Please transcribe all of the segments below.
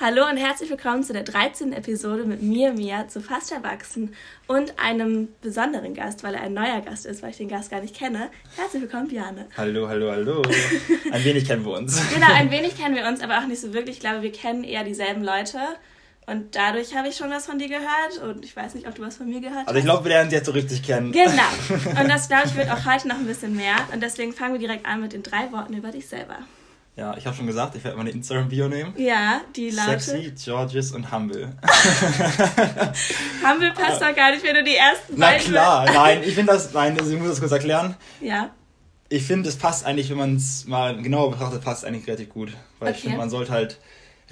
Hallo und herzlich willkommen zu der 13. Episode mit mir, Mia, zu Fast Erwachsen und einem besonderen Gast, weil er ein neuer Gast ist, weil ich den Gast gar nicht kenne. Herzlich willkommen, Bjane. Hallo, hallo, hallo. Ein wenig kennen wir uns. genau, ein wenig kennen wir uns, aber auch nicht so wirklich. Ich glaube, wir kennen eher dieselben Leute. Und dadurch habe ich schon was von dir gehört und ich weiß nicht, ob du was von mir gehört hast. Also ich glaube, wir lernen uns jetzt so richtig kennen. Genau. Und das, glaube ich, wird auch heute noch ein bisschen mehr. Und deswegen fangen wir direkt an mit den drei Worten über dich selber. Ja, ich habe schon gesagt, ich werde meine Instagram-Bio nehmen. Ja, die lautet... Sexy, Georges und Humble. humble passt doch gar nicht, wenn du die ersten Na klar, nein, ich finde das... Nein, ich muss das kurz erklären. Ja. Ich finde, es passt eigentlich, wenn man es mal genauer betrachtet, passt eigentlich relativ gut. Weil okay. ich finde, man sollte halt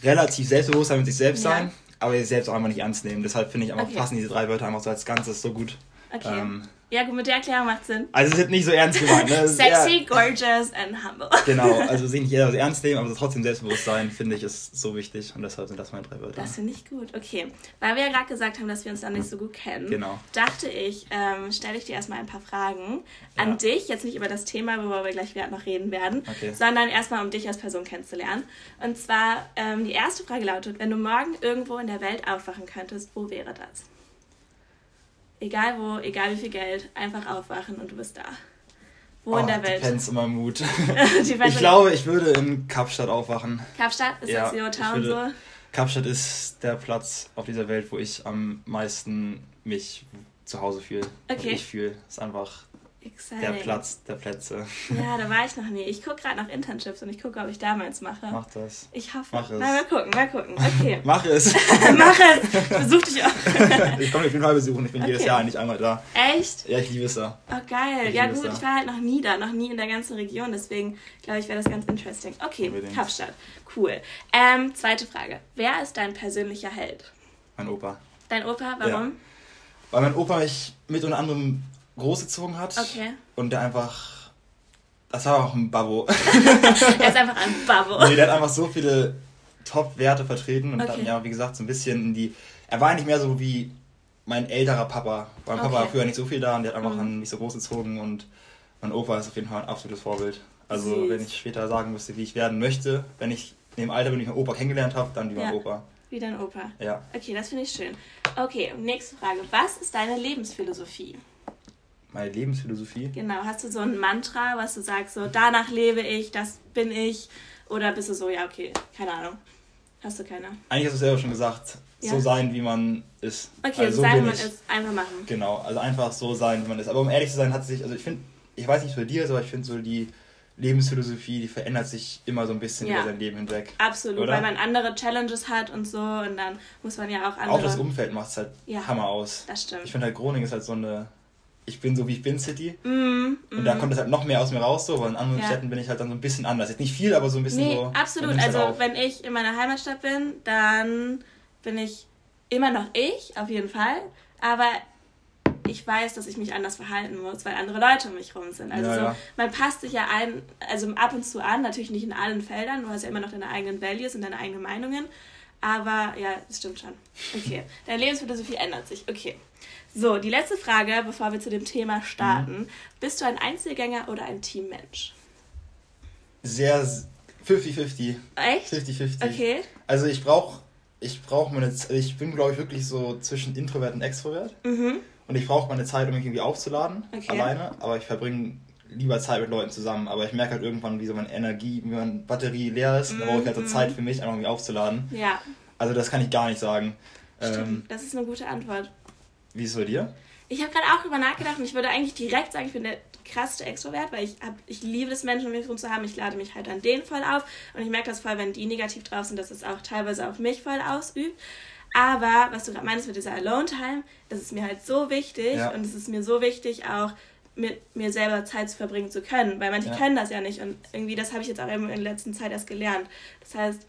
relativ selbstbewusst sein mit sich selbst ja. sein, aber sich selbst auch einfach nicht ernst nehmen. Deshalb finde ich einfach, okay. passen diese drei Wörter einfach so als Ganzes so gut. Okay. Ähm, ja, gut, mit der Erklärung macht Sinn. Also es ist nicht so ernst gemeint. Ne? Sexy, gorgeous and humble. genau, also sich nicht jeder so ernst nehmen, aber trotzdem Selbstbewusstsein, finde ich, ist so wichtig. Und deshalb sind das meine drei Wörter. Das finde ich gut. Okay, weil wir ja gerade gesagt haben, dass wir uns dann nicht so gut kennen, genau. dachte ich, ähm, stelle ich dir erstmal ein paar Fragen an ja. dich. Jetzt nicht über das Thema, worüber wir gleich wieder noch reden werden, okay. sondern erstmal, um dich als Person kennenzulernen. Und zwar, ähm, die erste Frage lautet, wenn du morgen irgendwo in der Welt aufwachen könntest, wo wäre das? Egal wo, egal wie viel Geld, einfach aufwachen und du bist da. Wo oh, in der Welt? Depends immer Mut. ich glaube, ich würde in Kapstadt aufwachen. Kapstadt? Ist ja, das your town so? Kapstadt ist der Platz auf dieser Welt, wo ich am meisten mich zu Hause fühle. Okay. Ich fühle. Ist einfach Exciting. Der Platz der Plätze. Ja, da war ich noch nie. Ich gucke gerade nach Internships und ich gucke, ob ich da meins mache. Mach das. Ich hoffe. Mach es. Na, mal gucken, mal gucken. Okay. Mach es. Mach es. Besuch dich auch. ich komme auf jeden Fall besuchen. Ich bin okay. jedes Jahr nicht einmal da. Echt? Ja, ich liebe es da. Oh, geil. Ich ja, gut. Ich war halt noch nie da. Noch nie in der ganzen Region. Deswegen glaube ich, wäre das ganz interesting. Okay, Unbedingt. Kapstadt. Cool. Ähm, zweite Frage. Wer ist dein persönlicher Held? Mein Opa. Dein Opa? Warum? Ja. Weil mein Opa mich mit unter anderem großgezogen hat. Okay. Und der einfach. Das war auch ein Babbo. er ist einfach ein Babbo. Nee, der hat einfach so viele Top-Werte vertreten und okay. dann, ja, wie gesagt, so ein bisschen in die. Er war nicht mehr so wie mein älterer Papa. Mein Papa okay. war früher nicht so viel da und der hat einfach mhm. mich so großgezogen und mein Opa ist auf jeden Fall ein absolutes Vorbild. Also, Süß. wenn ich später sagen müsste, wie ich werden möchte, wenn ich in dem Alter, wenn ich meinen Opa kennengelernt habe, dann wie mein ja. Opa. Wie dein Opa. Ja. Okay, das finde ich schön. Okay, nächste Frage. Was ist deine Lebensphilosophie? Meine Lebensphilosophie. Genau, hast du so ein Mantra, was du sagst, so danach lebe ich, das bin ich? Oder bist du so, ja, okay, keine Ahnung. Hast du keine? Eigentlich hast du selber schon gesagt, ja. so sein, wie man ist. Okay, also so sein, wie man ist, einfach machen. Genau, also einfach so sein, wie man ist. Aber um ehrlich zu sein, hat sich, also ich finde, ich weiß nicht, wie bei dir ist, aber ich finde so die Lebensphilosophie, die verändert sich immer so ein bisschen ja. über sein Leben hinweg. Absolut, oder? weil man andere Challenges hat und so und dann muss man ja auch andere... Auch das Umfeld macht es halt ja, Hammer aus. Das stimmt. Ich finde halt Groningen ist halt so eine ich bin so wie ich bin City. Mm, und da kommt es halt noch mehr aus mir raus, so, weil in anderen ja. Städten bin ich halt dann so ein bisschen anders. Jetzt nicht viel, aber so ein bisschen nee, so. Absolut. Also halt wenn ich in meiner Heimatstadt bin, dann bin ich immer noch ich, auf jeden Fall. Aber ich weiß, dass ich mich anders verhalten muss, weil andere Leute um mich rum sind. Also ja, so, ja. man passt sich ja ein, also ab und zu an, natürlich nicht in allen Feldern, du hast ja immer noch deine eigenen Values und deine eigenen Meinungen. Aber ja, das stimmt schon. Okay. Deine Lebensphilosophie ändert sich. Okay. So, die letzte Frage, bevor wir zu dem Thema starten. Mhm. Bist du ein Einzelgänger oder ein Teammensch? Sehr 50-50. Echt? 50-50. Okay. Also ich brauche ich brauche meine ich bin glaube ich wirklich so zwischen Introvert und Extrovert. Mhm. Und ich brauche meine Zeit, um mich irgendwie aufzuladen, okay. alleine, aber ich verbringe lieber Zeit mit Leuten zusammen, aber ich merke halt irgendwann, wie so meine Energie, wie meine Batterie leer ist, mhm. dann brauche ich halt so mhm. Zeit für mich, einfach irgendwie aufzuladen. Ja. Also das kann ich gar nicht sagen. Stimmt, ähm, das ist eine gute Antwort. Wie ist es bei dir? Ich habe gerade auch drüber nachgedacht und ich würde eigentlich direkt sagen, ich bin der krasseste Extrovert, weil ich, hab, ich liebe es, Menschen um mich herum zu haben. Ich lade mich halt an denen voll auf und ich merke das voll, wenn die negativ drauf sind, dass es auch teilweise auf mich voll ausübt. Aber was du gerade meinst mit dieser Alone-Time, das ist mir halt so wichtig ja. und es ist mir so wichtig, auch mit mir selber Zeit zu verbringen zu können, weil manche ja. können das ja nicht und irgendwie das habe ich jetzt auch in der letzten Zeit erst gelernt. Das heißt,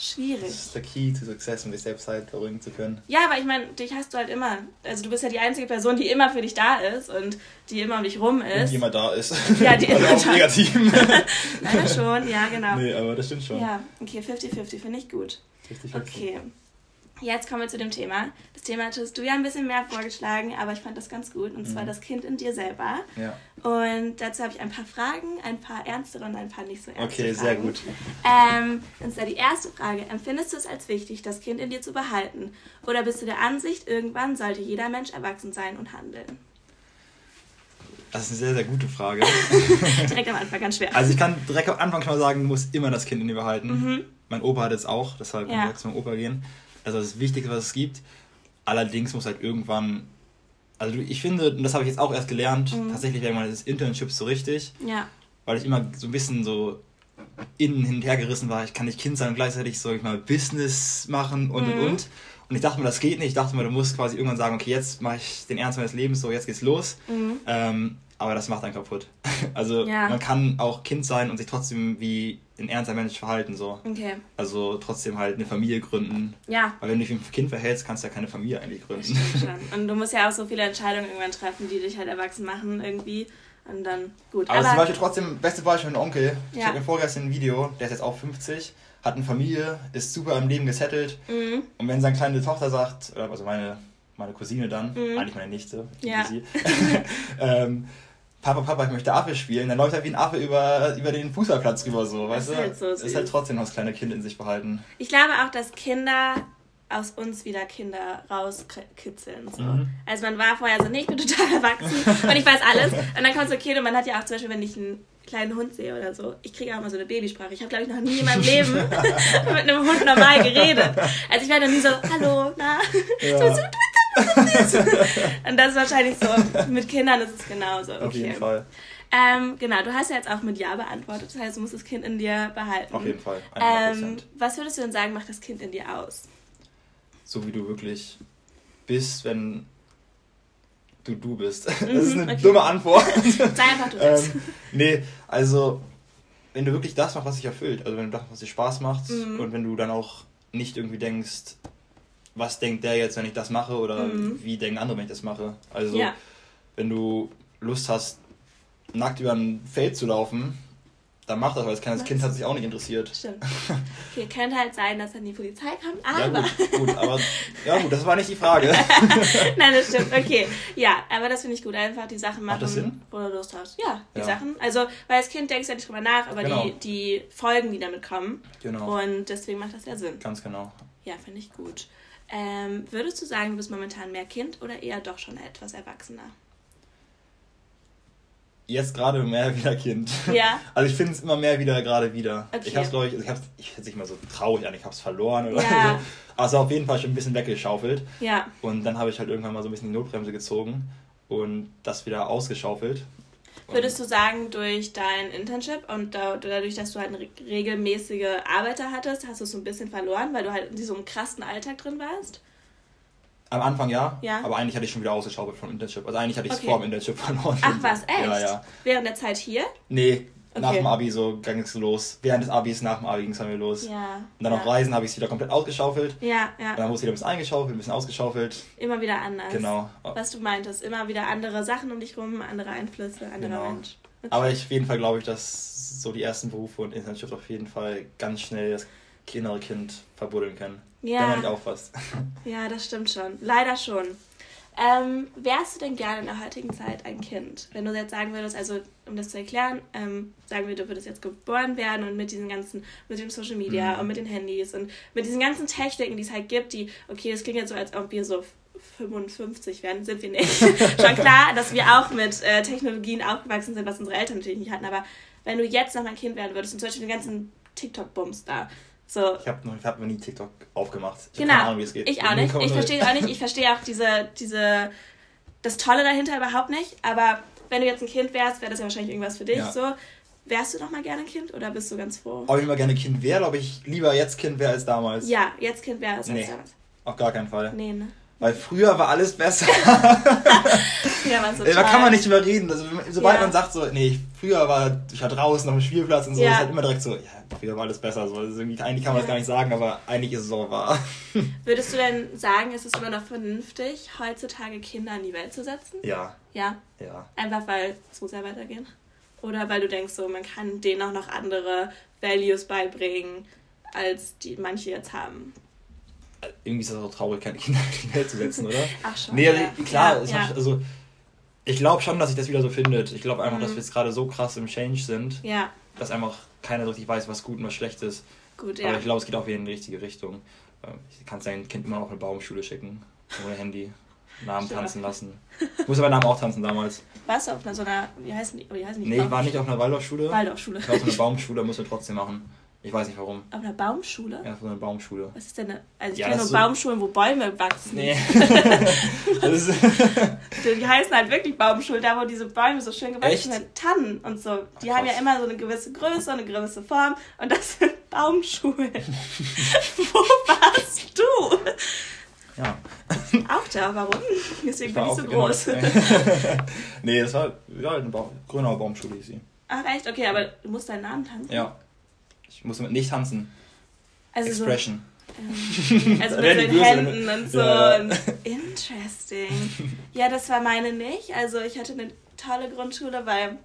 Schwierig. Das ist der Key to Success, um dich selbst halt beruhigen zu können. Ja, aber ich meine, dich hast du halt immer. Also du bist ja die einzige Person, die immer für dich da ist und die immer um dich rum ist. Und die immer da ist. Ja, die immer also da negativ. Leider schon, ja, genau. Nee, aber das stimmt schon. Ja, okay, 50-50 finde ich gut. 50 Okay. Jetzt kommen wir zu dem Thema. Das Thema hattest du ja ein bisschen mehr vorgeschlagen, aber ich fand das ganz gut. Und zwar mhm. das Kind in dir selber. Ja. Und dazu habe ich ein paar Fragen, ein paar ernstere und ein paar nicht so ernste Okay, Fragen. sehr gut. Ähm, und zwar die erste Frage. Empfindest du es als wichtig, das Kind in dir zu behalten? Oder bist du der Ansicht, irgendwann sollte jeder Mensch erwachsen sein und handeln? Das ist eine sehr, sehr gute Frage. direkt am Anfang, ganz schwer. Also ich kann direkt am Anfang schon mal sagen, du musst immer das Kind in dir behalten. Mhm. Mein Opa hat es auch, deshalb ja. kann ich zu meinem Opa gehen. Also das Wichtigste, was es gibt. Allerdings muss halt irgendwann, also ich finde, und das habe ich jetzt auch erst gelernt, mhm. tatsächlich wäre meines Internships so richtig. Ja. Weil ich immer so ein bisschen so innen hin und her gerissen war, ich kann nicht Kind sein und gleichzeitig soll ich mal Business machen und mhm. und und. Und ich dachte mir, das geht nicht. Ich dachte mir, du musst quasi irgendwann sagen, okay, jetzt mache ich den Ernst meines Lebens, so jetzt geht's los. Mhm. Ähm, aber das macht einen kaputt. Also ja. man kann auch Kind sein und sich trotzdem wie ein ernster Mensch verhalten. So. Okay. Also trotzdem halt eine Familie gründen. Ja. Weil wenn du dich wie ein Kind verhältst, kannst du ja keine Familie eigentlich gründen. Und du musst ja auch so viele Entscheidungen irgendwann treffen, die dich halt erwachsen machen irgendwie. Und dann gut. Aber, Aber zum Beispiel trotzdem, beste Beispiel mein Onkel. Ja. Ich habe mir vorgestern ein Video, der ist jetzt auch 50, hat eine Familie, ist super im Leben gesettelt. Mhm. Und wenn seine kleine Tochter sagt, also meine, meine Cousine dann, mhm. eigentlich meine Nichte, ja. sie, ähm, Papa, Papa, ich möchte Affe spielen, dann läuft er wie ein Affe über, über den Fußballplatz rüber, so, weißt du? Halt so ist halt trotzdem noch das kleine Kind in sich behalten. Ich glaube auch, dass Kinder aus uns wieder Kinder rauskitzeln. So. Mhm. Also man war vorher so, nee, ich bin total erwachsen und ich weiß alles. Und dann kommt so Kind und man hat ja auch zum Beispiel, wenn ich einen kleinen Hund sehe oder so, ich kriege auch mal so eine Babysprache. Ich habe, glaube ich, noch nie in meinem Leben mit einem Hund normal geredet. Also ich war noch nie so, hallo, na, ja. so, und das ist wahrscheinlich so, mit Kindern ist es genauso. Okay. Auf jeden Fall. Ähm, genau, du hast ja jetzt auch mit Ja beantwortet, das heißt, du musst das Kind in dir behalten. Auf jeden Fall. Ähm, was würdest du denn sagen, macht das Kind in dir aus? So wie du wirklich bist, wenn du du bist. Das ist eine okay. dumme Antwort. Sei einfach du ähm, Nee, also wenn du wirklich das machst, was dich erfüllt, also wenn du das, was dir Spaß macht mhm. und wenn du dann auch nicht irgendwie denkst, was denkt der jetzt, wenn ich das mache oder mhm. wie denken andere, wenn ich das mache. Also ja. wenn du Lust hast, nackt über ein Feld zu laufen, dann mach das, weil als kleines Kind hat sich auch nicht interessiert. Stimmt. Okay, könnte halt sein, dass dann die Polizei kommt, aber... Ja gut, gut, aber... Ja gut, das war nicht die Frage. Nein, das stimmt, okay. Ja, aber das finde ich gut, einfach die Sachen machen, das Sinn? wo du Lust hast. Ja, die ja. Sachen. Also, weil als Kind denkst du ja nicht drüber nach, aber genau. die, die Folgen, die damit kommen. Genau. Und deswegen macht das ja Sinn. Ganz genau. Ja, finde ich gut. Ähm, würdest du sagen, du bist momentan mehr Kind oder eher doch schon etwas erwachsener? Jetzt gerade mehr wieder Kind. Ja. Also ich finde es immer mehr wieder gerade wieder. Okay. Ich habe es, glaube ich, ich habe ich hätte nicht mal so traurig an, ich habe es verloren oder ja. so. Also auf jeden Fall schon ein bisschen weggeschaufelt. Ja. Und dann habe ich halt irgendwann mal so ein bisschen die Notbremse gezogen und das wieder ausgeschaufelt. Würdest du sagen, durch dein Internship und dadurch, dass du halt regelmäßige Arbeiter hattest, hast du es so ein bisschen verloren, weil du halt in diesem krassen Alltag drin warst? Am Anfang ja, ja, aber eigentlich hatte ich schon wieder ausgeschaufelt vom Internship. Also eigentlich hatte ich es okay. vor dem Internship verloren. Ach was, echt? Ja, ja. Während der Zeit hier? Nee, Okay. Nach dem Abi so ging es los. Während des Abis, nach dem Abi ging es dann wieder los. Ja. Und dann ja. auf Reisen habe ich es wieder komplett ausgeschaufelt. Ja, ja. Und dann wurde es wieder ein bisschen eingeschaufelt, ein bisschen ausgeschaufelt. Immer wieder anders. Genau. Was du meintest, immer wieder andere Sachen um dich rum, andere Einflüsse, anderer genau. Mensch. Okay. Aber ich, auf jeden Fall glaube ich, dass so die ersten Berufe und Internship auf jeden Fall ganz schnell das innere Kind verbuddeln können. Ja. Wenn man nicht aufpasst. Ja, das stimmt schon. Leider schon. Ähm, wärst du denn gerne in der heutigen Zeit ein Kind? Wenn du jetzt sagen würdest, also um das zu erklären, ähm, sagen wir, du würdest jetzt geboren werden und mit diesen ganzen, mit dem Social Media mhm. und mit den Handys und mit diesen ganzen Techniken, die es halt gibt, die, okay, das klingt jetzt so, als ob wir so 55 werden, sind wir nicht. Schon klar, dass wir auch mit äh, Technologien aufgewachsen sind, was unsere Eltern natürlich nicht hatten, aber wenn du jetzt noch ein Kind werden würdest und zum Beispiel den ganzen TikTok-Bums da, so. Ich habe noch, hab noch nie TikTok aufgemacht. Ich genau. keine Ahnung, wie es geht. Ich auch nicht. Ich verstehe auch nicht. Ich verstehe auch diese, diese, das Tolle dahinter überhaupt nicht. Aber wenn du jetzt ein Kind wärst, wäre das ja wahrscheinlich irgendwas für dich. Ja. So. Wärst du noch mal gerne ein Kind oder bist du ganz froh? Ob ich mal gerne Kind wäre, ob ich lieber jetzt Kind wäre als damals. Ja, jetzt Kind wäre als nee, damals. Auf gar keinen Fall. Nee, ne? Weil früher war alles besser. ja, man so Da kann man nicht drüber reden. Also, sobald ja. man sagt so, nee, früher war ich war draußen auf dem Spielplatz und so, ja. ist halt immer direkt so, ja, früher war alles besser. So. Also eigentlich kann man ja. das gar nicht sagen, aber eigentlich ist es auch wahr. Würdest du denn sagen, ist es immer noch vernünftig, heutzutage Kinder in die Welt zu setzen? Ja. Ja? Ja. Einfach weil es muss ja weitergehen? Oder weil du denkst so, man kann denen auch noch andere Values beibringen, als die manche jetzt haben? Irgendwie ist das auch traurig, keine Kinder in die Welt zu setzen, oder? Ach schon. Nee, also, ja. klar, ja, ja. also ich glaube schon, dass sich das wieder so findet. Ich glaube einfach, mhm. dass wir jetzt gerade so krass im Change sind, dass einfach keiner so richtig weiß, was gut und was schlecht ist. Gut, ja. Aber ich glaube, es geht auch wieder in die richtige Richtung. Ähm, ich kann sein Kind immer noch eine Baumschule schicken, ohne Handy. Namen Stimmt. tanzen lassen. Ich musste meinen Namen auch tanzen damals. Warst du auf einer so einer, wie heißen die? Wie heißen die nee, ich war nicht auf einer Waldorfschule. Waldorfschule. Ich war auf einer Baumschule, musste trotzdem machen. Ich weiß nicht warum. Auf einer Baumschule? Ja, auf einer Baumschule. Was ist denn eine, Also ich ja, kenne nur so Baumschulen, wo Bäume wachsen. Nee. die heißen halt wirklich Baumschulen, da wo diese Bäume so schön gewachsen sind. Tannen und so. Die Ach, haben ja immer so eine gewisse Größe, eine gewisse Form und das sind Baumschulen. wo warst du? Ja. Auch da, warum? Deswegen bin ich so groß. nee, das war ja, eine ba Grünauer Baumschule hieß sie. Ach echt? Okay, aber du musst deinen Namen tanzen? Ja. Ich muss nicht tanzen. Also Expression. So, ähm, also mit den Händen und so. Ja. Interesting. Ja, das war meine nicht. Also ich hatte eine tolle Grundschule, weil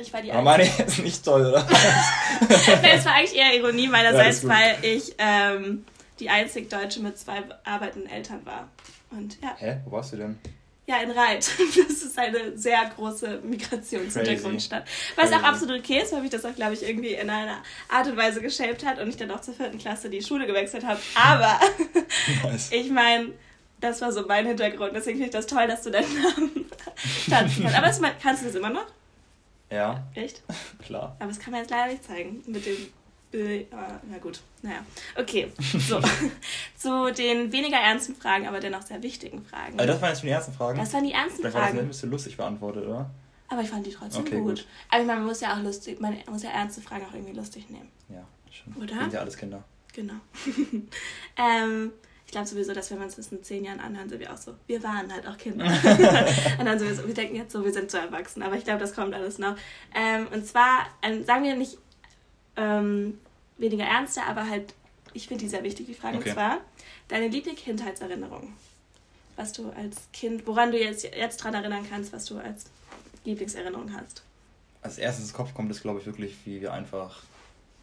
ich war die Aber meine ist nicht toll, oder? das war eigentlich eher Ironie meinerseits, ja, weil ich ähm, die einzig Deutsche mit zwei arbeitenden Eltern war. Und ja. Hä? Wo warst du denn? Ja, in Reit. Das ist eine sehr große Migrationshintergrundstadt. Was Crazy. auch absolut okay ist, weil mich das auch, glaube ich, irgendwie in einer Art und Weise geschämt hat und ich dann auch zur vierten Klasse die Schule gewechselt habe. Aber nice. ich meine, das war so mein Hintergrund. Deswegen finde ich das toll, dass du deinen Namen tanzen kannst. Aber das, kannst du das immer noch? Ja. Echt? Klar. Aber das kann man jetzt leider nicht zeigen mit dem äh, na gut, naja. Okay, so. Zu den weniger ernsten Fragen, aber dennoch sehr wichtigen Fragen. Also das waren jetzt die ernsten Fragen? Das waren die ernsten Vielleicht Fragen. Vielleicht war das ein bisschen lustig beantwortet, oder? Aber ich fand die trotzdem okay, gut. gut. Aber ich meine, man muss ja auch lustig, man muss ja ernste Fragen auch irgendwie lustig nehmen. Ja, schon. Oder? Sind ja alles Kinder. Genau. ähm, ich glaube sowieso, dass wenn uns das in zehn Jahren anhören, sind wir auch so, wir waren halt auch Kinder. und dann sowieso, wir denken jetzt so, wir sind so erwachsen. Aber ich glaube, das kommt alles noch. Ähm, und zwar, ähm, sagen wir nicht ähm, weniger ernster, aber halt, ich finde die sehr wichtig, die Frage. Okay. Und zwar, deine Lieblings-Kindheitserinnerung. Was du als Kind, woran du jetzt, jetzt dran erinnern kannst, was du als Lieblingserinnerung hast. Als erstes ins Kopf kommt es, glaube ich, wirklich, wie wir einfach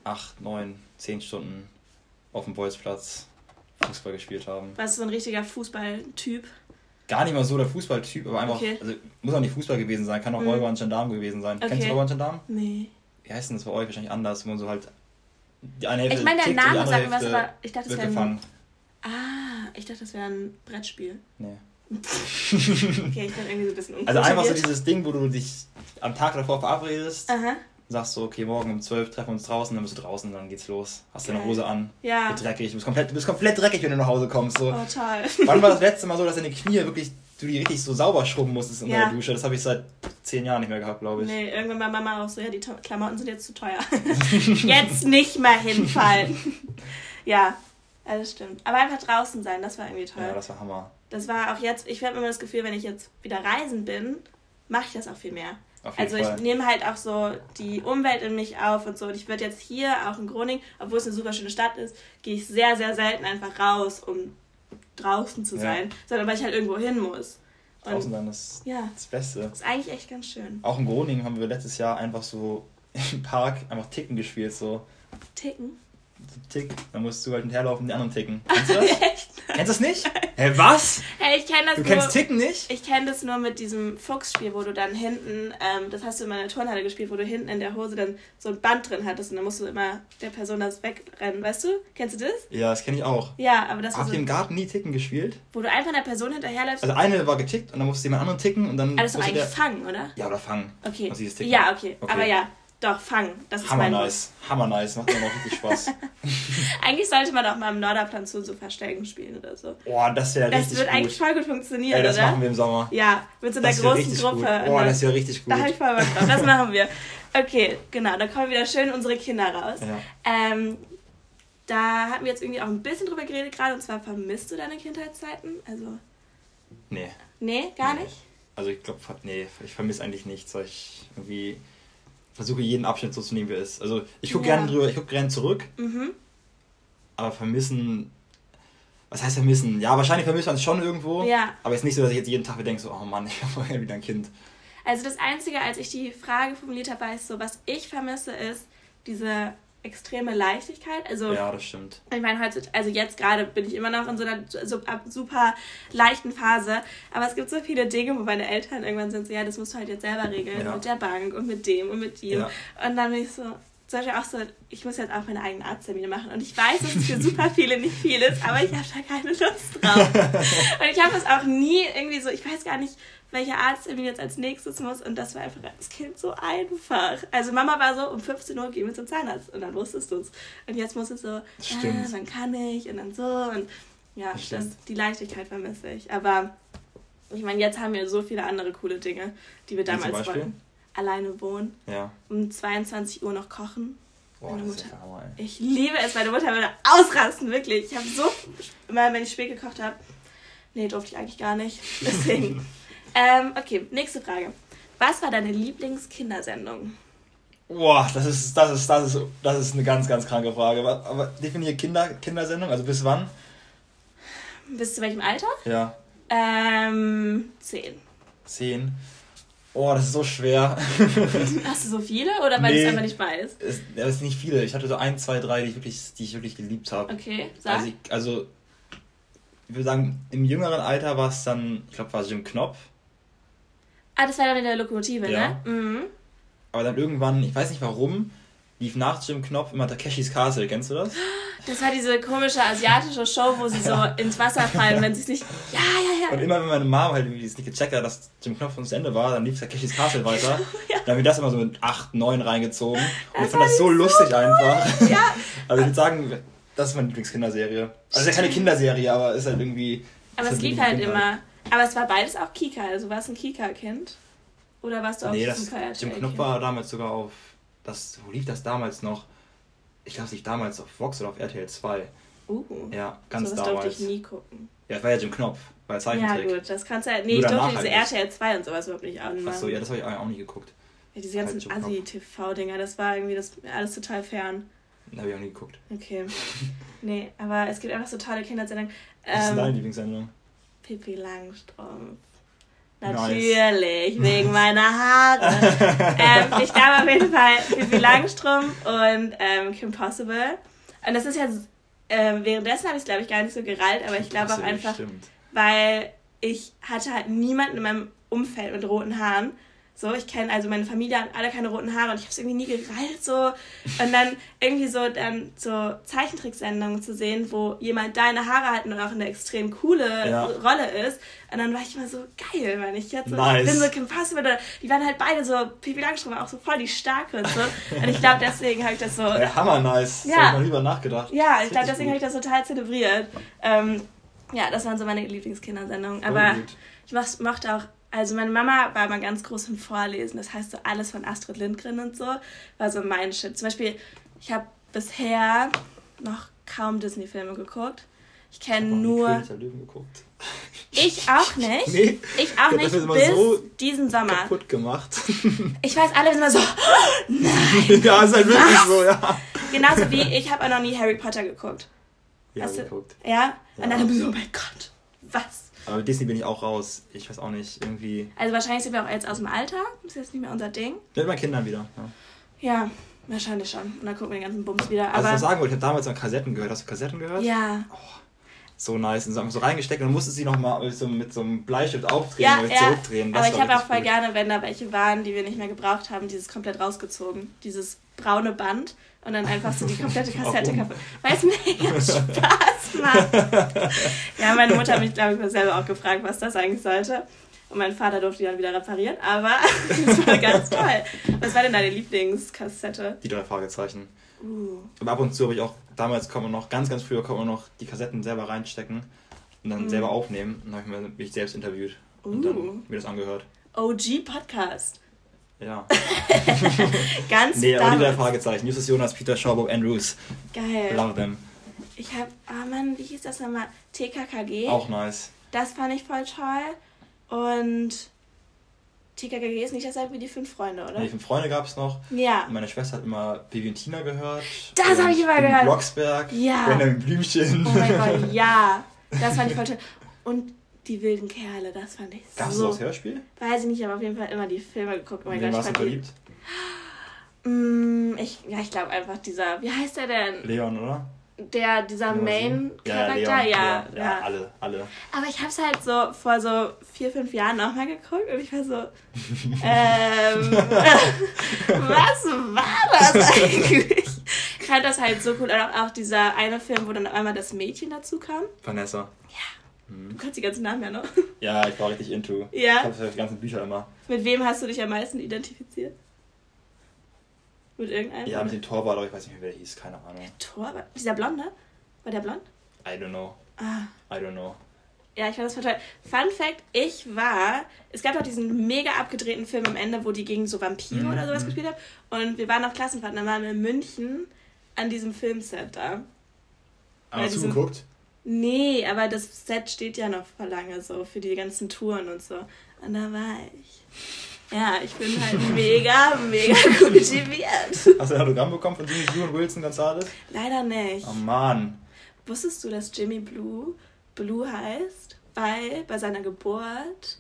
acht, neun, zehn Stunden auf dem Bolzplatz Fußball gespielt haben. Warst du so ein richtiger Fußballtyp? Gar nicht mal so der Fußballtyp, aber einfach, okay. also muss auch nicht Fußball gewesen sein, kann auch mhm. Räuber und Gendarm gewesen sein. Okay. Kennst du Räuber und Gendarm? Nee. Wie heißt denn das bei euch wahrscheinlich anders, wo man so halt die eine Hälfte Ich meine, der Name sagt mir was, aber ich dachte, das wäre ein... Ah, ich dachte, das wäre ein Brettspiel. Nee. okay, ich bin irgendwie so ein bisschen Also einfach so dieses Ding, wo du dich am Tag davor verabredest. Aha sagst du, okay, morgen um 12 treffen wir uns draußen, dann bist du draußen, dann geht's los. Hast deine Hose an, ja. Dreckig, du bist, komplett, du bist komplett dreckig, wenn du nach Hause kommst. So. Oh, toll. Wann war das letzte Mal so, dass deine Knie wirklich, du die richtig so sauber schrubben musstest in ja. der Dusche? Das habe ich seit zehn Jahren nicht mehr gehabt, glaube ich. Nee, irgendwann war Mama auch so, ja, die Klamotten sind jetzt zu teuer. jetzt nicht mehr hinfallen. ja, das stimmt. Aber einfach draußen sein, das war irgendwie toll. Ja, das war Hammer. Das war auch jetzt, ich habe immer das Gefühl, wenn ich jetzt wieder reisen bin, mache ich das auch viel mehr also Fall. ich nehme halt auch so die Umwelt in mich auf und so. Und ich würde jetzt hier, auch in Groningen, obwohl es eine super schöne Stadt ist, gehe ich sehr, sehr selten einfach raus, um draußen zu sein, ja. sondern weil ich halt irgendwo hin muss. Und draußen dann ist ja, das Beste. Ist eigentlich echt ganz schön. Auch in Groningen haben wir letztes Jahr einfach so im Park einfach Ticken gespielt. So. Ticken? Tick, dann musst du halt hinterherlaufen und die anderen ticken. Kennst du das? Echt? Kennst du das nicht? Hä, was? Hey, ich kenn das Du nur, kennst Ticken nicht? Ich kenne das nur mit diesem Fuchsspiel, wo du dann hinten, ähm, das hast du in meiner Turnhalle gespielt, wo du hinten in der Hose dann so ein Band drin hattest und dann musst du immer der Person das wegrennen, weißt du? Kennst du das? Ja, das kenne ich auch. Ja, aber das Habt so, ihr im Garten nie Ticken gespielt? Wo du einfach einer Person hinterherläufst? Also eine war getickt und dann musste jemand anderen ticken und dann... Das ist doch eigentlich der... fangen, oder? Ja, oder fangen. Okay. Ja, okay. okay. Aber ja, doch, Fang. Das ist Hammer nice. Hammer nice. Macht mir auch richtig Spaß. eigentlich sollte man auch mal im Norderplan zu so Verstecken spielen oder so. Boah, das wäre richtig gut. Das wird eigentlich voll gut funktionieren, Ey, das oder? machen wir im Sommer. Ja, mit so einer großen Gruppe. Gut. Boah, das wäre richtig gut. Da habe ich voll Bock drauf. Das machen wir. Okay, genau. Dann kommen wieder schön unsere Kinder raus. Ja. Ähm, da hatten wir jetzt irgendwie auch ein bisschen drüber geredet gerade. Und zwar, vermisst du deine Kindheitszeiten? Also... Nee. Nee, gar nee. nicht? Also ich glaube, nee, ich vermisse eigentlich nichts, ich irgendwie versuche jeden Abschnitt so zu nehmen, wie er ist. Also ich gucke ja. gerne drüber, ich gucke gerne zurück. Mhm. Aber vermissen. Was heißt vermissen? Ja, wahrscheinlich vermisst man es schon irgendwo. Ja. Aber es ist nicht so, dass ich jetzt jeden Tag denke, so, oh Mann, ich vorher wieder ein Kind. Also das Einzige, als ich die Frage formuliert habe, war so, was ich vermisse, ist diese extreme Leichtigkeit. Also, ja, das stimmt. Ich meine, heutzutage, also jetzt gerade bin ich immer noch in so einer super leichten Phase, aber es gibt so viele Dinge, wo meine Eltern irgendwann sind so, ja, das musst du halt jetzt selber regeln ja. mit der Bank und mit dem und mit dem. Ja. Und dann bin ich so, zum Beispiel auch so, ich muss jetzt auch meine eigenen Arzttermine machen und ich weiß, dass es für super viele nicht viel ist, aber ich habe da keine Lust drauf. und ich habe es auch nie irgendwie so, ich weiß gar nicht, welcher Arzttermin jetzt als nächstes muss und das war einfach als Kind so einfach. Also Mama war so, um 15 Uhr gehen wir zum Zahnarzt und dann wusstest du es. Und jetzt muss es so, äh, dann kann ich und dann so und ja, das das, die Leichtigkeit vermisse ich. Aber ich meine, jetzt haben wir so viele andere coole Dinge, die wir damals wollten alleine wohnen. Ja. Um 22 Uhr noch kochen. Boah, meine Mutter, Hammer, ich liebe es, meine Mutter würde ausrasten, wirklich. Ich habe so, immer wenn ich spät gekocht habe, nee, durfte ich eigentlich gar nicht. Deswegen. ähm, okay, nächste Frage. Was war deine Lieblingskindersendung? Boah, das ist, das ist, das ist, das ist eine ganz, ganz kranke Frage. Aber, aber definiere Kinder, Kindersendung, also bis wann? Bis zu welchem Alter? Ja. Ähm, zehn. Zehn. Oh, das ist so schwer. Hast du so viele oder weil nee, du es einfach nicht weißt? Es, es sind nicht viele. Ich hatte so ein, zwei, drei, die ich wirklich, die ich wirklich geliebt habe. Okay, sag. Also, ich, also, ich würde sagen, im jüngeren Alter war es dann, ich glaube, war es Jim Knopf. Ah, das war dann in der Lokomotive, ja. ne? Mhm. Aber dann irgendwann, ich weiß nicht warum, lief nach Jim Knopf immer Takeshis Castle. Kennst du das? Das war diese komische asiatische Show, wo sie so ins Wasser fallen, wenn sie es nicht. Ja, ja, ja. Und immer wenn meine Mama halt irgendwie nicht gecheckt hat, dass Jim Knopf uns Ende war, dann lief Takeshis Castle weiter. ja. Dann haben wir das immer so mit 8, 9 reingezogen. Und ich fand das so cool. lustig einfach. Ja. Also ich würde sagen, das ist meine Lieblingskinderserie. Also ist ja keine Kinderserie, aber ist halt irgendwie. Aber es halt lief halt immer. Aber es war beides auch Kika. Also warst du ein Kika-Kind? Oder warst du auch nee, das, Jim Knopf war damals sogar auf das, wo lief das damals noch? Ich glaube, es lief damals auf Vox oder auf RTL 2. Uh, ja, ganz so, das damals. durfte ich nie gucken. Ja, das war ja Jim Knopf, bei Zeichentrick. Ja, gut, das kannst du halt. Nee, Nur ich durfte diese halt RTL 2 und sowas überhaupt nicht anmachen. Achso, ja, das habe ich auch nie geguckt. Ja, diese ganzen halt Assi-TV-Dinger, das war irgendwie das, alles total fern. Da habe ich auch nie geguckt. Okay. nee, aber es gibt einfach so tolle Kindersendungen. Was ist ähm, deine Lieblingssendung? Pippi Langstrumpf. Natürlich, nice. wegen meiner Haare. ähm, ich glaube auf jeden Fall Pippi Langstrumpf und ähm, Kim Possible. Und das ist ja, ähm, währenddessen habe ich es glaube ich gar nicht so gereilt, aber ich glaube auch einfach, stimmt. weil ich hatte halt niemanden in meinem Umfeld mit roten Haaren. So, ich kenne also meine Familie hat alle keine roten Haare und ich habe es irgendwie nie gereilt so. Und dann irgendwie so dann so Zeichentricksendungen zu sehen, wo jemand deine Haare hat und auch eine extrem coole ja. Rolle ist. Und dann war ich immer so geil, weil ich jetzt so, nice. bin so Kim Possible. Die waren halt beide so, Pipi Langstrumpf war auch so voll die Starke und so. Und ich glaube, deswegen habe ich das so... Ja, hammer nice. Ja. Das habe ich noch lieber nachgedacht. Ja, ich glaube, deswegen habe ich das total zelebriert. Ähm, ja, das waren so meine Lieblingskindersendungen. Aber ich mochte auch also meine Mama war immer ganz groß im Vorlesen, das heißt so alles von Astrid Lindgren und so, war so mein Shit. Zum Beispiel, ich habe bisher noch kaum Disney-Filme geguckt. Ich kenne nur. Der Löwen geguckt. Ich auch nicht. Nee, ich auch nicht bis so diesen Sommer. Kaputt gemacht. Ich weiß, alle sind immer so. Nein. Ja, ist halt wirklich was? so, ja. Genauso wie ich habe auch noch nie Harry Potter geguckt. Ja, geguckt. Ja? ja? Und dann so, oh mein Gott, was? Aber mit Disney bin ich auch raus. Ich weiß auch nicht, irgendwie. Also wahrscheinlich sind wir auch jetzt aus dem Alter. Das ist jetzt nicht mehr unser Ding. Mit meinen Kindern wieder. Ja. ja, wahrscheinlich schon. Und dann gucken wir den ganzen Bums wieder. Aber also, was ich sagen wollte, ich habe damals noch Kassetten gehört. Hast du Kassetten gehört? Ja. Oh, so nice. Und so, so reingesteckt und dann musstest du sie nochmal mit so, mit so einem Bleistift aufdrehen ja, und ja. zurückdrehen. Das aber ich habe auch voll gut. gerne, wenn da welche waren, die wir nicht mehr gebraucht haben, dieses komplett rausgezogen. Dieses braune Band und dann einfach so die komplette Kassette kaputt. Weil es mega Spaß macht. ja, meine Mutter hat mich, glaube ich, selber auch gefragt, was das eigentlich sollte. Und mein Vater durfte die dann wieder reparieren, aber das war ganz toll. Was war denn deine Lieblingskassette? Die drei Fragezeichen. Uh. Aber ab und zu habe ich auch, damals kann man noch, ganz, ganz früher kann man noch die Kassetten selber reinstecken und dann mm. selber aufnehmen. Und dann habe ich mich selbst interviewt und uh. dann mir das angehört. OG Podcast. Ja. Ganz Nee, aber die drei Fragezeichen. Justus Jonas, Peter Schaubock, Andrews. Geil. Love them. Ich hab, oh Mann, wie hieß das nochmal? TKKG. Auch nice. Das fand ich voll toll. Und TKKG ist nicht dasselbe wie die fünf Freunde, oder? Die fünf Freunde gab es noch. Ja. Meine Schwester hat immer Bibi und Tina gehört. Das habe ich immer gehört. Blocksberg. Ja. Benjamin Blümchen. Oh mein Gott, ja. Das fand ich voll toll. Und die wilden Kerle, das fand ich so. Gab es das Hörspiel? Weiß ich nicht, aber auf jeden Fall immer die Filme geguckt. Oh mein Gott, warst du verliebt? Mm, ich, ja, ich glaube einfach dieser, wie heißt der denn? Leon, oder? Der, dieser Main-Charakter, ja, ja, ja, ja, alle, alle. Aber ich habe es halt so vor so vier, fünf Jahren nochmal geguckt und ich war so, ähm, was war das eigentlich? Ich fand das halt so cool. Und auch, auch dieser eine Film, wo dann auf einmal das Mädchen dazu kam. Vanessa. Ja. Du kannst die ganzen Namen ja noch. Ja, ich war richtig into. Ja. Ich habe die ganzen Bücher immer. Mit wem hast du dich am meisten identifiziert? Mit irgendeinem? Ja, mit dem Torwart, aber ich weiß nicht mehr, wer der hieß, keine Ahnung. Der Torwart? Dieser Blonde? War der blond? I don't know. Ah. I don't know. Ja, ich fand das toll. Fun Fact, ich war, es gab doch diesen mega abgedrehten Film am Ende, wo die gegen so Vampire Mhm, oder sowas mhm. gespielt haben. Und wir waren auf Klassenfahrt, dann waren wir in München an diesem Filmset da. Diesem- zugeguckt? Nee, aber das Set steht ja noch vor lange so für die ganzen Touren und so. Und da war ich. Ja, ich bin halt mega, mega kultiviert. Hast du ein Autogramm bekommen von Jimmy Blue und Wilson Gonzalez? Leider nicht. Oh Mann. Wusstest du, dass Jimmy Blue Blue heißt, weil bei seiner Geburt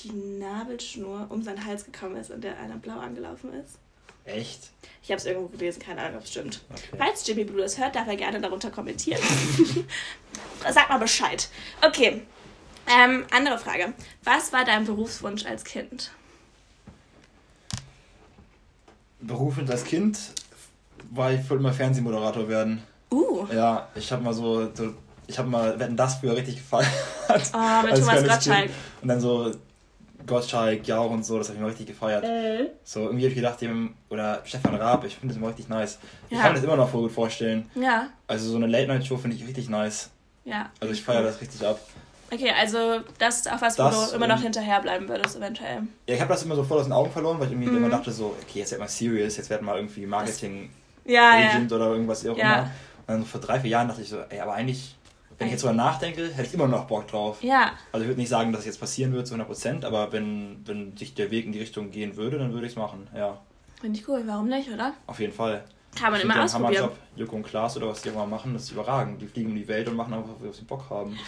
die Nabelschnur um seinen Hals gekommen ist und der einer blau angelaufen ist? Echt? Ich habe es irgendwo gelesen, keine Ahnung, ob es stimmt. Okay. Falls Jimmy Blue das hört, darf er gerne darunter kommentieren. Sag mal Bescheid. Okay. Ähm, andere Frage. Was war dein Berufswunsch als Kind? Berufend als Kind war ich wollte immer Fernsehmoderator werden. Uh, Ja, ich habe mal so, so ich habe mal Wetten das früher richtig gefeiert. oh, mit Als Thomas Gottschalk. Kind. Und dann so Gottschalk, Jauch und so, das habe ich mal richtig gefeiert. Äh, So, irgendwie habe ich gedacht, dem, oder Stefan Raab, ich finde das immer richtig nice. Ich Ja. kann mir das immer noch voll gut vorstellen. ja, Also so eine Late-Night-Show finde ich richtig nice. ja. Also ich feiere das richtig ab. Okay, also das ist auch was, wo Das, du immer noch ähm, hinterherbleiben würdest, eventuell. Ja, ich habe das immer so voll aus den Augen verloren, weil ich irgendwie Mhm. immer dachte so, okay, jetzt wird mal serious, jetzt wird mal irgendwie Marketing Ja, ja. Agent oder irgendwas auch Ja. immer. Und dann vor drei, vier Jahren dachte ich so, ey, aber eigentlich, wenn ich jetzt drüber nachdenke, hätte ich immer noch Bock drauf. Ja, Also ich würde nicht sagen, dass es jetzt passieren wird zu 100%, aber wenn, wenn sich der Weg in die Richtung gehen würde, dann würde ich es machen. Ja, finde ich cool. Warum nicht, oder? auf jeden Fall. Kann man Ich immer ausprobieren. Hammerjob. Joko und Klaas oder was die immer machen, das ist überragend. Die fliegen um die Welt und machen einfach, was sie Bock haben.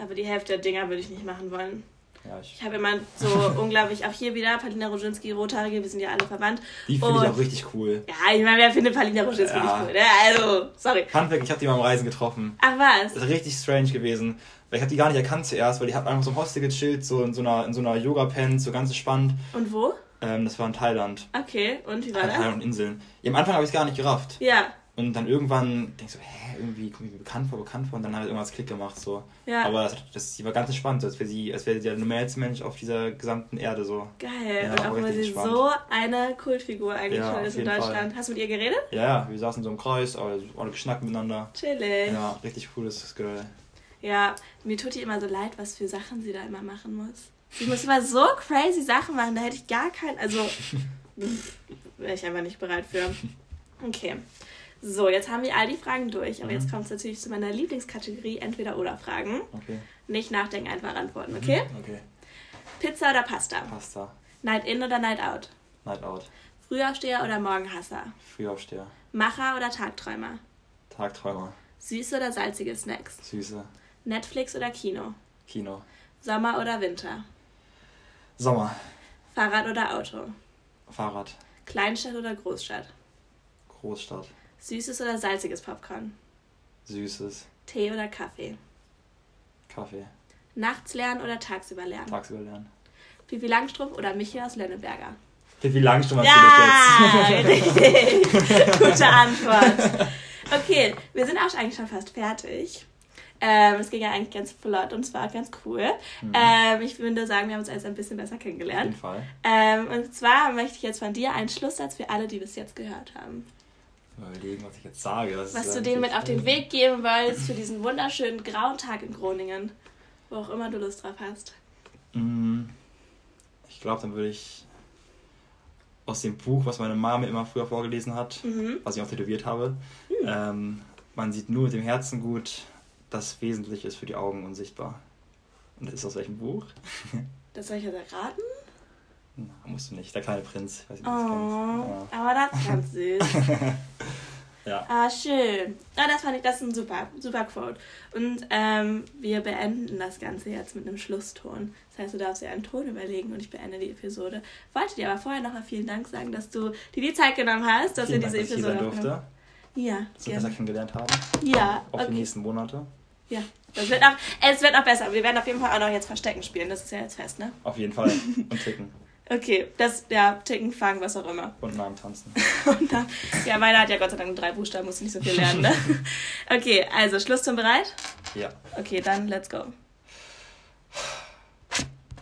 Aber die Hälfte der Dinger würde ich nicht machen wollen. Ja, ich, Ich habe immer so unglaublich, auch hier wieder, Palina Roginski, Rothaarige, wir sind ja alle verwandt. die finde ich auch richtig cool. Ja, ich meine, wer findet Palina Roginski Ja. nicht cool? Ne? Also, sorry. Handwerk, ich habe die mal am Reisen getroffen. Ach was? Das ist richtig strange gewesen. Weil ich habe die gar nicht erkannt zuerst, weil die hat einfach so im Hostel gechillt, so in so einer, in so einer Yoga-Pen, so ganz entspannt. Und wo? Ähm, das war in Thailand. Okay, und wie war das? und Inseln. Ja, am Anfang habe ich es gar nicht gerafft. Ja, Und dann irgendwann denkst du, hä, irgendwie kommt mir bekannt vor, bekannt vor und dann hat irgendwas Klick gemacht so. ja. Aber das, das, die war ganz entspannt, so, als wäre sie, als wäre sie der normalste Mensch auf dieser gesamten Erde so. Geil. Ja, und auch weil sie spannend. so eine Kultfigur eigentlich Ja, schon ist in Deutschland. Hast du mit ihr geredet? Ja, ja, wir saßen so im Kreis, aber alle geschnackt miteinander. Chillig. Ja. Ja, richtig cooles Girl. mir tut ihr immer so leid, was für Sachen sie da immer machen muss. Sie muss immer so crazy Sachen machen, da hätte ich gar keinen, also wäre ich einfach nicht bereit für. Okay. So, jetzt haben wir all die Fragen durch, aber Mhm. jetzt kommt es natürlich zu meiner Lieblingskategorie Entweder-Oder-Fragen. Okay. Nicht nachdenken, einfach antworten, okay? Okay. Pizza oder Pasta? Pasta. Night in oder Night out? Night out. Frühaufsteher oder Morgenhasser? Frühaufsteher. Macher oder Tagträumer? Tagträumer. Süße oder salzige Snacks? Süße. Netflix oder Kino? Kino. Sommer oder Winter? Sommer. Fahrrad oder Auto? Fahrrad. Kleinstadt oder Großstadt? Großstadt. Süßes oder salziges Popcorn? Süßes. Tee oder Kaffee? Kaffee. Nachts lernen oder tagsüber lernen? Tagsüber lernen. Pipi Langstrumpf oder Michi aus Lenneberger? Wie lang schon mal Ja, richtig. Gute Antwort. Okay, wir sind auch eigentlich schon fast fertig. Ähm, es ging ja eigentlich ganz flott und es war ganz cool. Mhm. Ähm, ich würde sagen, wir haben uns jetzt ein bisschen besser Auf kennengelernt. jeden Fall. Ähm, und zwar möchte ich jetzt von dir einen Schlusssatz für alle, die bis jetzt gehört haben. Mal überlegen, was ich jetzt sage. Das Was du denen mit auf den Weg geben wolltest für diesen wunderschönen grauen Tag in Groningen. Wo auch immer du Lust drauf hast. Mm, Ich glaube, dann würde ich aus dem Buch, was meine Mama immer früher vorgelesen hat, Mhm. was ich auch tätowiert habe, ähm, man sieht nur mit dem Herzen gut, das Wesentliche ist für die Augen unsichtbar. Und das ist aus welchem Buch? Das soll ich jetzt erraten? Na, musst du nicht. Der kleine Prinz. Ich weiß nicht, Oh, kennst. aber das ist ganz süß. Ja. Ja. Ah, schön. Ah, das fand ich, das ist ein super, super Quote. Und ähm, wir beenden das Ganze jetzt mit einem Schlusston. Das heißt, du darfst dir einen Ton überlegen und ich beende die Episode. Wollte dir aber vorher noch mal vielen Dank sagen, dass du dir die Zeit genommen hast, dass vielen wir diese Dank, Episode durfte. Ja. Dass wir besser kennengelernt haben. Ja. Auf okay. die nächsten Monate. Ja. Das wird auch, es wird auch besser. Wir werden auf jeden Fall auch noch jetzt Verstecken spielen. Das ist ja jetzt fest, ne? Auf jeden Fall. Und ticken. Okay, das, ja, ticken, fangen, was auch immer. Und Namen tanzen. Und dann, ja, meiner hat ja Gott sei Dank drei Buchstaben, muss nicht so viel lernen, ne? Okay, also Schluss zum Bereit? Ja. Okay, dann let's go.